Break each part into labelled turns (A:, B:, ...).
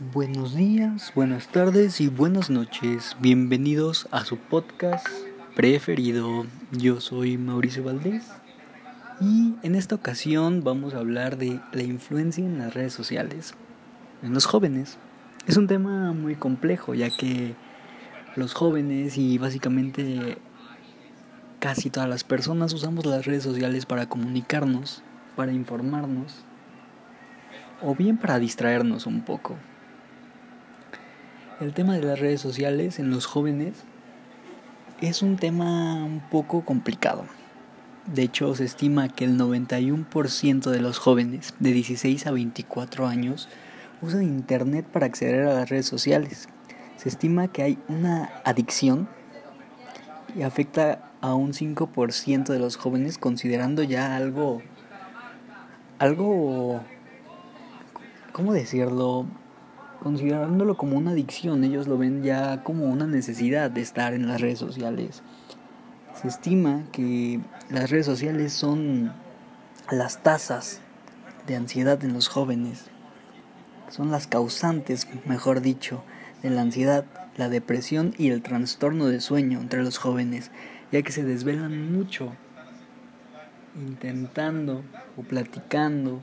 A: Buenos días, buenas tardes y buenas noches. Bienvenidos a su podcast preferido. Yo soy Mauricio Valdés y en esta ocasión vamos a hablar de la influencia en las redes sociales en los jóvenes. Es un tema muy complejo ya que los jóvenes y básicamente casi todas las personas usamos las redes sociales para comunicarnos, para informarnos o bien para distraernos un poco. El tema de las redes sociales en los jóvenes es un tema un poco complicado. De hecho, se estima que el 91% de los jóvenes de 16 a 24 años usan Internet para acceder a las redes sociales. Se estima que hay una adicción y afecta a un 5% de los jóvenes considerando ya algo algo ¿cómo decirlo? Considerándolo como una adicción, ellos lo ven ya como una necesidad de estar en las redes sociales. Se estima que las redes sociales son las tasas de ansiedad en los jóvenes, son las causantes, mejor dicho, de la ansiedad, la depresión y el trastorno de sueño entre los jóvenes, ya que se desvelan mucho intentando o platicando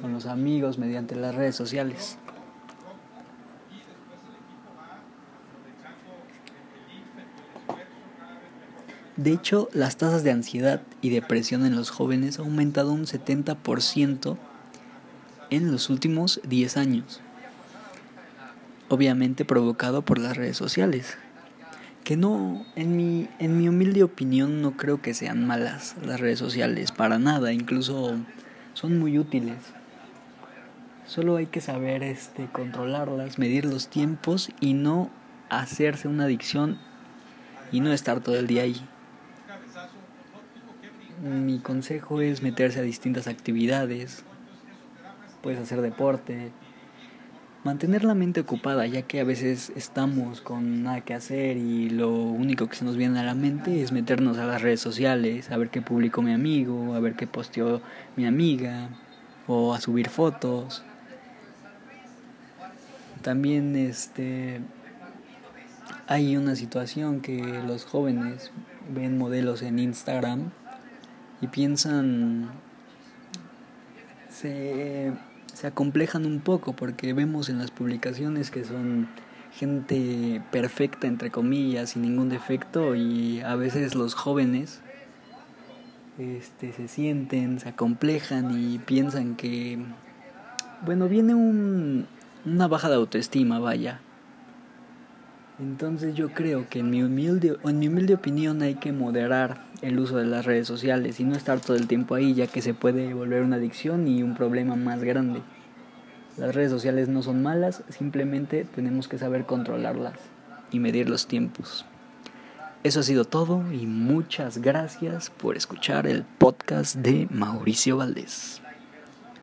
A: con los amigos mediante las redes sociales. De hecho, las tasas de ansiedad y depresión en los jóvenes han aumentado un 70% en los últimos 10 años. Obviamente provocado por las redes sociales. Que no, en mi, en mi humilde opinión, no creo que sean malas las redes sociales, para nada, incluso son muy útiles. Solo hay que saber este, controlarlas, medir los tiempos y no hacerse una adicción y no estar todo el día ahí mi consejo es meterse a distintas actividades, puedes hacer deporte, mantener la mente ocupada, ya que a veces estamos con nada que hacer y lo único que se nos viene a la mente es meternos a las redes sociales, a ver qué publicó mi amigo, a ver qué posteó mi amiga, o a subir fotos. También este hay una situación que los jóvenes ven modelos en Instagram y piensan, se, se acomplejan un poco porque vemos en las publicaciones que son gente perfecta entre comillas sin ningún defecto y a veces los jóvenes este se sienten se acomplejan y piensan que bueno viene un, una baja de autoestima vaya entonces yo creo que en mi humilde, en mi humilde opinión hay que moderar el uso de las redes sociales y no estar todo el tiempo ahí ya que se puede volver una adicción y un problema más grande. Las redes sociales no son malas, simplemente tenemos que saber controlarlas y medir los tiempos. Eso ha sido todo y muchas gracias por escuchar el podcast de Mauricio Valdés.